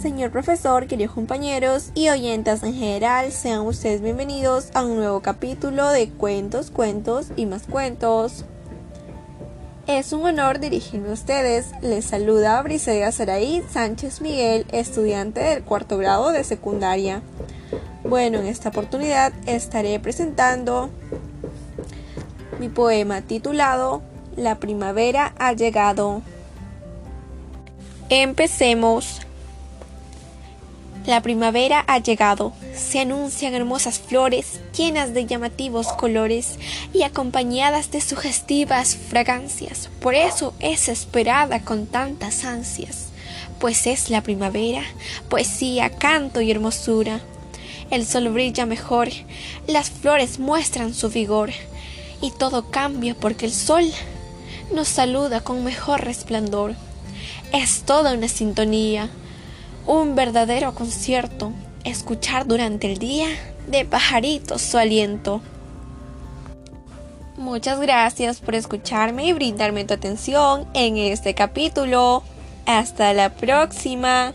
Señor profesor, queridos compañeros y oyentes en general, sean ustedes bienvenidos a un nuevo capítulo de Cuentos, Cuentos y más Cuentos. Es un honor dirigirme a ustedes. Les saluda Briseida Saraí Sánchez Miguel, estudiante del cuarto grado de secundaria. Bueno, en esta oportunidad estaré presentando mi poema titulado La primavera ha llegado. Empecemos. La primavera ha llegado, se anuncian hermosas flores llenas de llamativos colores y acompañadas de sugestivas fragancias. Por eso es esperada con tantas ansias, pues es la primavera, poesía, canto y hermosura. El sol brilla mejor, las flores muestran su vigor y todo cambia porque el sol nos saluda con mejor resplandor. Es toda una sintonía un verdadero concierto, escuchar durante el día de pajaritos su aliento. Muchas gracias por escucharme y brindarme tu atención en este capítulo. Hasta la próxima.